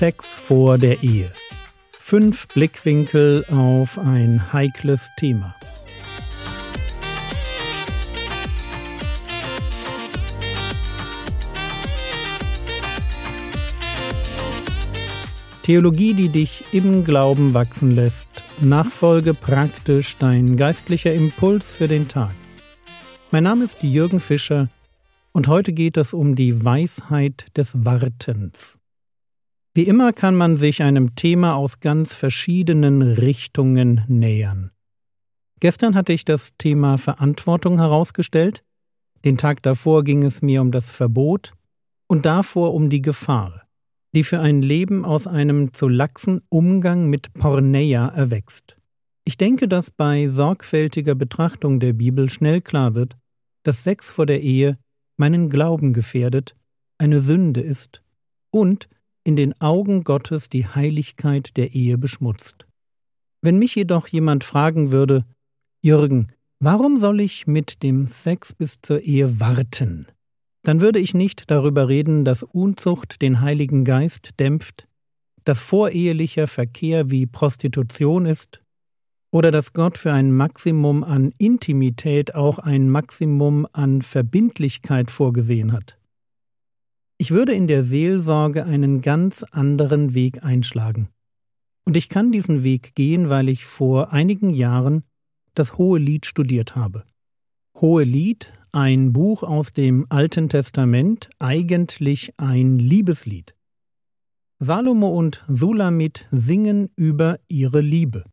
Sex vor der Ehe. Fünf Blickwinkel auf ein heikles Thema. Theologie, die dich im Glauben wachsen lässt. Nachfolge praktisch dein geistlicher Impuls für den Tag. Mein Name ist Jürgen Fischer und heute geht es um die Weisheit des Wartens. Wie immer kann man sich einem Thema aus ganz verschiedenen Richtungen nähern. Gestern hatte ich das Thema Verantwortung herausgestellt, den Tag davor ging es mir um das Verbot und davor um die Gefahr, die für ein Leben aus einem zu laxen Umgang mit Porneia erwächst. Ich denke, dass bei sorgfältiger Betrachtung der Bibel schnell klar wird, dass Sex vor der Ehe meinen Glauben gefährdet, eine Sünde ist und in den Augen Gottes die Heiligkeit der Ehe beschmutzt. Wenn mich jedoch jemand fragen würde, Jürgen, warum soll ich mit dem Sex bis zur Ehe warten? Dann würde ich nicht darüber reden, dass Unzucht den Heiligen Geist dämpft, dass vorehelicher Verkehr wie Prostitution ist oder dass Gott für ein Maximum an Intimität auch ein Maximum an Verbindlichkeit vorgesehen hat. Ich würde in der Seelsorge einen ganz anderen Weg einschlagen. Und ich kann diesen Weg gehen, weil ich vor einigen Jahren das Hohe Lied studiert habe. Hohe Lied, ein Buch aus dem Alten Testament, eigentlich ein Liebeslied. Salomo und Sulamit singen über ihre Liebe.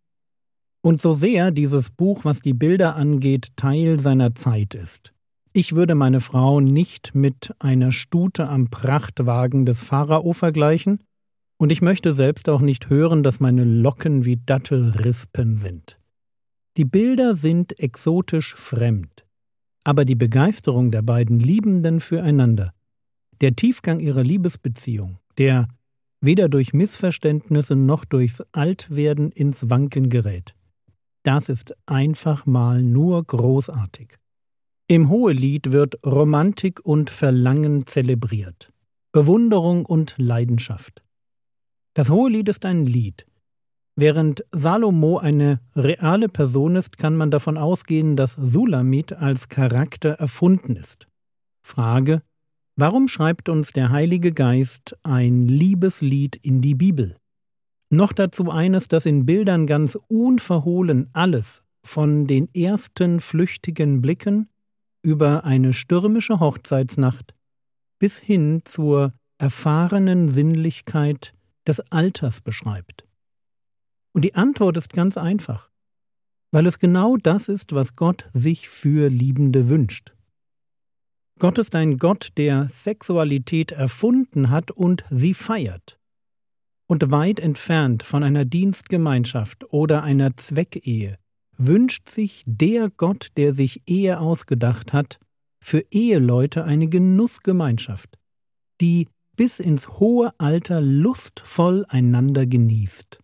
Und so sehr dieses Buch, was die Bilder angeht, Teil seiner Zeit ist. Ich würde meine Frau nicht mit einer Stute am Prachtwagen des Pharao vergleichen, und ich möchte selbst auch nicht hören, dass meine Locken wie Dattelrispen sind. Die Bilder sind exotisch fremd, aber die Begeisterung der beiden Liebenden füreinander, der Tiefgang ihrer Liebesbeziehung, der weder durch Missverständnisse noch durchs Altwerden ins Wanken gerät, das ist einfach mal nur großartig. Im Hohelied wird Romantik und Verlangen zelebriert, Bewunderung und Leidenschaft. Das Hohelied ist ein Lied. Während Salomo eine reale Person ist, kann man davon ausgehen, dass Sulamit als Charakter erfunden ist. Frage: Warum schreibt uns der Heilige Geist ein Liebeslied in die Bibel? Noch dazu eines, das in Bildern ganz unverhohlen alles, von den ersten flüchtigen Blicken über eine stürmische Hochzeitsnacht bis hin zur erfahrenen Sinnlichkeit des Alters beschreibt. Und die Antwort ist ganz einfach, weil es genau das ist, was Gott sich für Liebende wünscht. Gott ist ein Gott, der Sexualität erfunden hat und sie feiert und weit entfernt von einer Dienstgemeinschaft oder einer Zweckehe, wünscht sich der Gott, der sich Ehe ausgedacht hat, für Eheleute eine Genussgemeinschaft, die bis ins hohe Alter lustvoll einander genießt.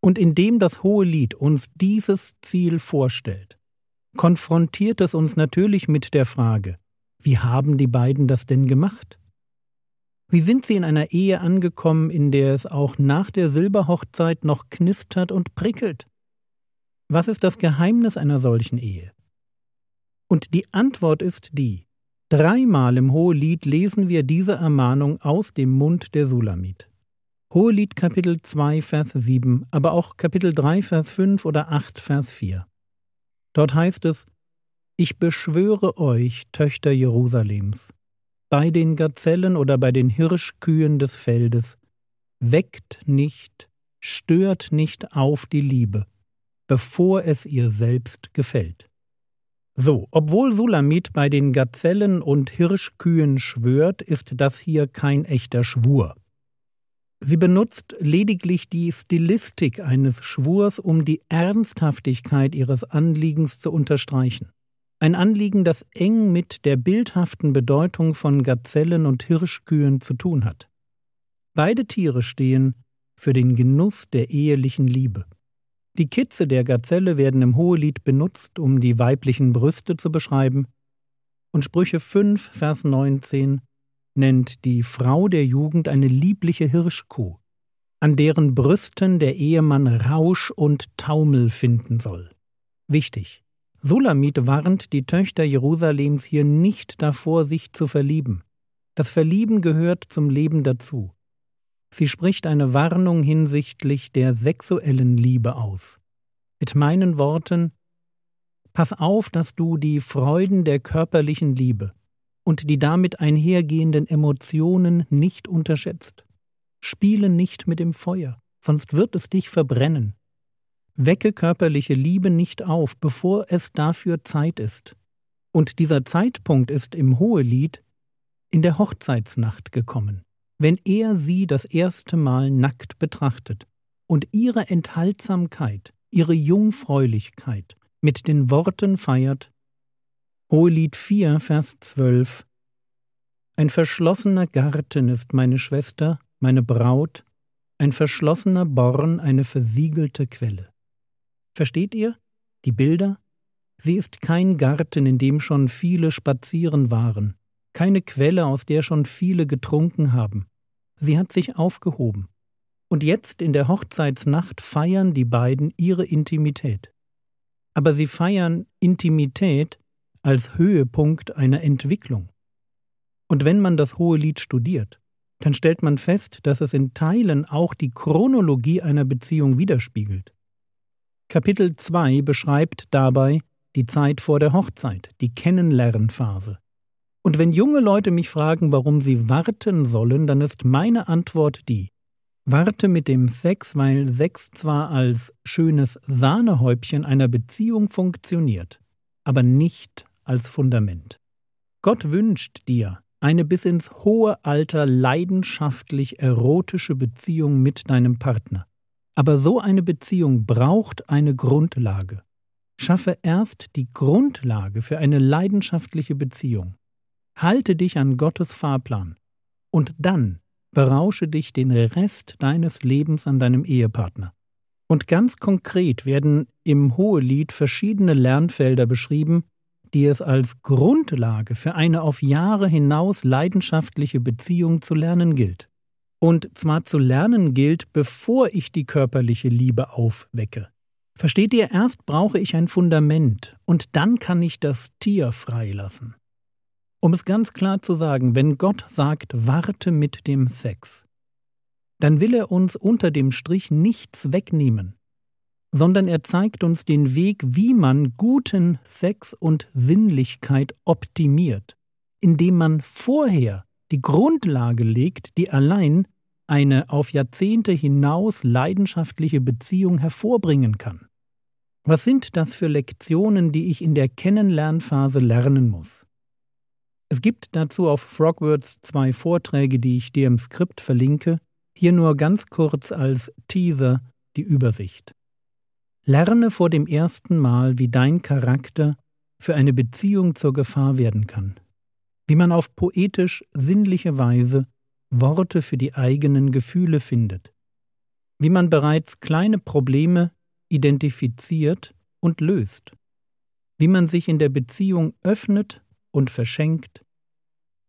Und indem das hohe Lied uns dieses Ziel vorstellt, konfrontiert es uns natürlich mit der Frage, wie haben die beiden das denn gemacht? Wie sind Sie in einer Ehe angekommen, in der es auch nach der Silberhochzeit noch knistert und prickelt? Was ist das Geheimnis einer solchen Ehe? Und die Antwort ist die. Dreimal im Hohelied lesen wir diese Ermahnung aus dem Mund der Sulamit. Hohelied Kapitel 2, Vers 7, aber auch Kapitel 3, Vers 5 oder 8, Vers 4. Dort heißt es, Ich beschwöre euch, Töchter Jerusalems, bei den Gazellen oder bei den Hirschkühen des Feldes, weckt nicht, stört nicht auf die Liebe, bevor es ihr selbst gefällt. So, obwohl Sulamit bei den Gazellen und Hirschkühen schwört, ist das hier kein echter Schwur. Sie benutzt lediglich die Stilistik eines Schwurs, um die Ernsthaftigkeit ihres Anliegens zu unterstreichen. Ein Anliegen, das eng mit der bildhaften Bedeutung von Gazellen und Hirschkühen zu tun hat. Beide Tiere stehen für den Genuss der ehelichen Liebe. Die Kitze der Gazelle werden im Hohelied benutzt, um die weiblichen Brüste zu beschreiben, und Sprüche 5, Vers 19 nennt die Frau der Jugend eine liebliche Hirschkuh, an deren Brüsten der Ehemann Rausch und Taumel finden soll. Wichtig. Sulamit warnt die Töchter Jerusalems hier nicht davor, sich zu verlieben. Das Verlieben gehört zum Leben dazu. Sie spricht eine Warnung hinsichtlich der sexuellen Liebe aus. Mit meinen Worten Pass auf, dass du die Freuden der körperlichen Liebe und die damit einhergehenden Emotionen nicht unterschätzt. Spiele nicht mit dem Feuer, sonst wird es dich verbrennen. Wecke körperliche Liebe nicht auf, bevor es dafür Zeit ist. Und dieser Zeitpunkt ist im Hohelied in der Hochzeitsnacht gekommen, wenn er sie das erste Mal nackt betrachtet und ihre Enthaltsamkeit, ihre Jungfräulichkeit mit den Worten feiert Hohelied 4, Vers 12 Ein verschlossener Garten ist meine Schwester, meine Braut, ein verschlossener Born, eine versiegelte Quelle. Versteht ihr? Die Bilder? Sie ist kein Garten, in dem schon viele spazieren waren, keine Quelle, aus der schon viele getrunken haben. Sie hat sich aufgehoben. Und jetzt in der Hochzeitsnacht feiern die beiden ihre Intimität. Aber sie feiern Intimität als Höhepunkt einer Entwicklung. Und wenn man das Hohe Lied studiert, dann stellt man fest, dass es in Teilen auch die Chronologie einer Beziehung widerspiegelt. Kapitel 2 beschreibt dabei die Zeit vor der Hochzeit, die Kennenlernphase. Und wenn junge Leute mich fragen, warum sie warten sollen, dann ist meine Antwort die, warte mit dem Sex, weil Sex zwar als schönes Sahnehäubchen einer Beziehung funktioniert, aber nicht als Fundament. Gott wünscht dir eine bis ins hohe Alter leidenschaftlich erotische Beziehung mit deinem Partner. Aber so eine Beziehung braucht eine Grundlage. Schaffe erst die Grundlage für eine leidenschaftliche Beziehung. Halte dich an Gottes Fahrplan. Und dann berausche dich den Rest deines Lebens an deinem Ehepartner. Und ganz konkret werden im Hohelied verschiedene Lernfelder beschrieben, die es als Grundlage für eine auf Jahre hinaus leidenschaftliche Beziehung zu lernen gilt. Und zwar zu lernen gilt, bevor ich die körperliche Liebe aufwecke. Versteht ihr, erst brauche ich ein Fundament und dann kann ich das Tier freilassen. Um es ganz klar zu sagen, wenn Gott sagt, warte mit dem Sex, dann will er uns unter dem Strich nichts wegnehmen, sondern er zeigt uns den Weg, wie man guten Sex und Sinnlichkeit optimiert, indem man vorher die Grundlage legt, die allein eine auf Jahrzehnte hinaus leidenschaftliche Beziehung hervorbringen kann. Was sind das für Lektionen, die ich in der Kennenlernphase lernen muss? Es gibt dazu auf Frogwords zwei Vorträge, die ich dir im Skript verlinke, hier nur ganz kurz als Teaser die Übersicht. Lerne vor dem ersten Mal, wie dein Charakter für eine Beziehung zur Gefahr werden kann. Wie man auf poetisch sinnliche Weise Worte für die eigenen Gefühle findet, wie man bereits kleine Probleme identifiziert und löst, wie man sich in der Beziehung öffnet und verschenkt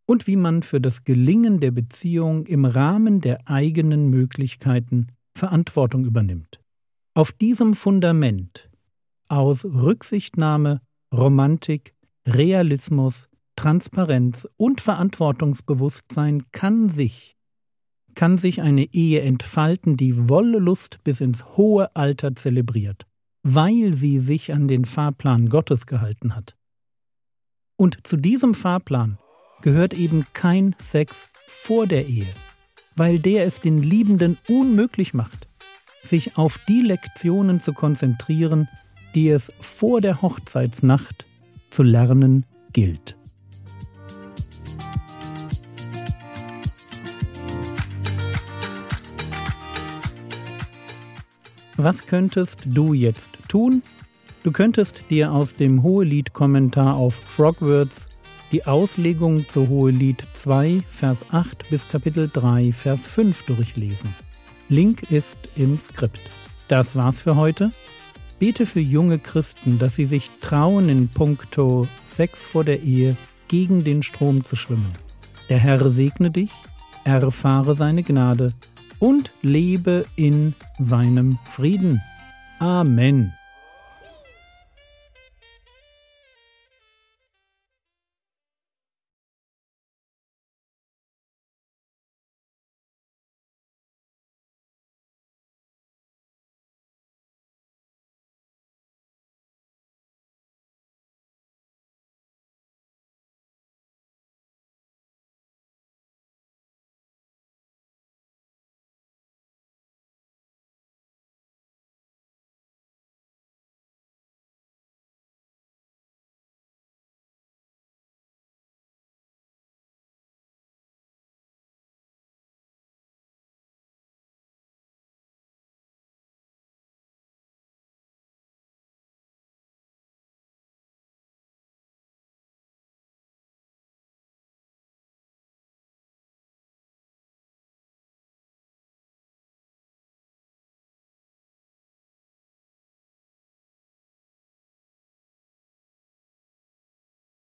und wie man für das Gelingen der Beziehung im Rahmen der eigenen Möglichkeiten Verantwortung übernimmt. Auf diesem Fundament aus Rücksichtnahme, Romantik, Realismus, Transparenz und Verantwortungsbewusstsein kann sich kann sich eine Ehe entfalten, die Wollust bis ins hohe Alter zelebriert, weil sie sich an den Fahrplan Gottes gehalten hat. Und zu diesem Fahrplan gehört eben kein Sex vor der Ehe, weil der es den Liebenden unmöglich macht, sich auf die Lektionen zu konzentrieren, die es vor der Hochzeitsnacht zu lernen gilt. Was könntest du jetzt tun? Du könntest dir aus dem Hohelied-Kommentar auf Frogwords die Auslegung zu Hohelied 2, Vers 8 bis Kapitel 3, Vers 5 durchlesen. Link ist im Skript. Das war's für heute. Bete für junge Christen, dass sie sich trauen, in puncto Sex vor der Ehe gegen den Strom zu schwimmen. Der Herr segne dich, erfahre seine Gnade und lebe in seinem Frieden. Amen.